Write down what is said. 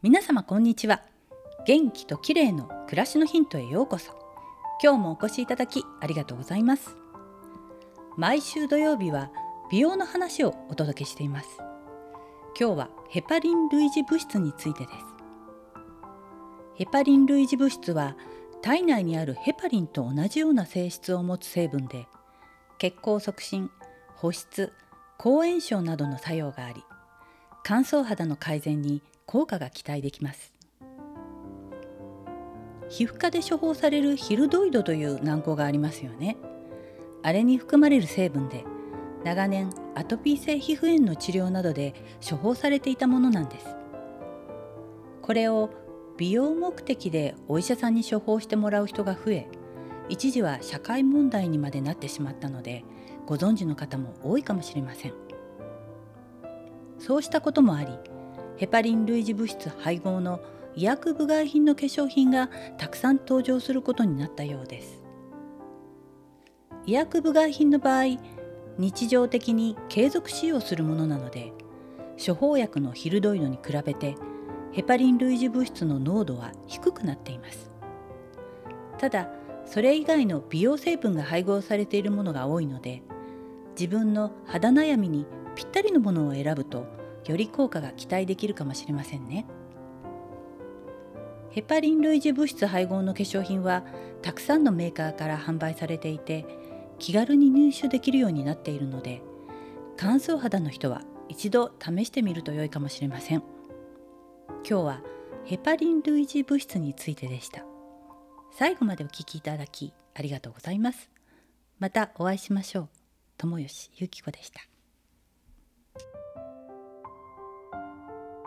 皆様こんにちは。元気と綺麗の暮らしのヒントへようこそ。今日もお越しいただきありがとうございます。毎週土曜日は美容の話をお届けしています。今日はヘパリン類似物質についてです。ヘパリン類似物質は体内にあるヘパリンと同じような性質を持つ成分で血行促進保湿抗炎症などの作用があり乾燥肌の改善に効果が期待できます。皮膚科で処方されるヒルドイドという軟膏がありますよね。あれに含まれる成分で長年アトピー性皮膚炎の治療などで処方されていたものなんです。これを美容目的でお医者さんに処方してもらう人が増え一時は社会問題にまでなってしまったのでご存知の方も多いかもしれません。そうしたこともありヘパリン類似物質配合の医薬部外品の化粧品がたくさん登場することになったようです。医薬部外品の場合日常的に継続使用するものなので処方薬のヒルドイドに比べてヘパリン類似物質の濃度は低くなっています。ただそれ以外の美容成分が配合されているものが多いので自分の肌悩みにぴったりのものを選ぶとより効果が期待できるかもしれませんね。ヘパリン類似物質配合の化粧品はたくさんのメーカーから販売されていて気軽に入手できるようになっているので乾燥肌の人は一度試してみると良いかもしれません。今日はヘパリン類似物質についてでした。最後までお聞きいただきありがとうございます。またお会いしましょう。友吉ゆき子でした。